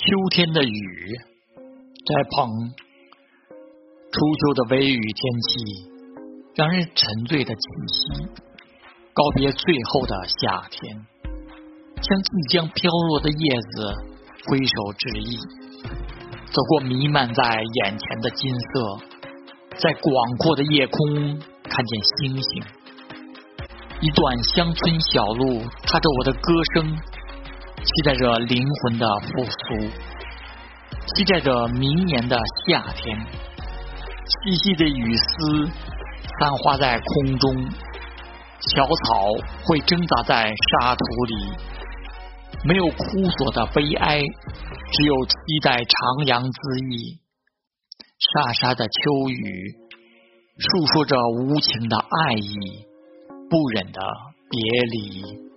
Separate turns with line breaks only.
秋天的雨在碰，初秋的微雨天气，让人沉醉的气息，告别最后的夏天，向即将飘落的叶子挥手致意，走过弥漫在眼前的金色，在广阔的夜空看见星星，一段乡村小路，踏着我的歌声。期待着灵魂的复苏，期待着明年的夏天。细细的雨丝散花在空中，小草会挣扎在沙土里。没有枯索的悲哀，只有期待徜徉恣意。沙沙的秋雨，诉说着无情的爱意，不忍的别离。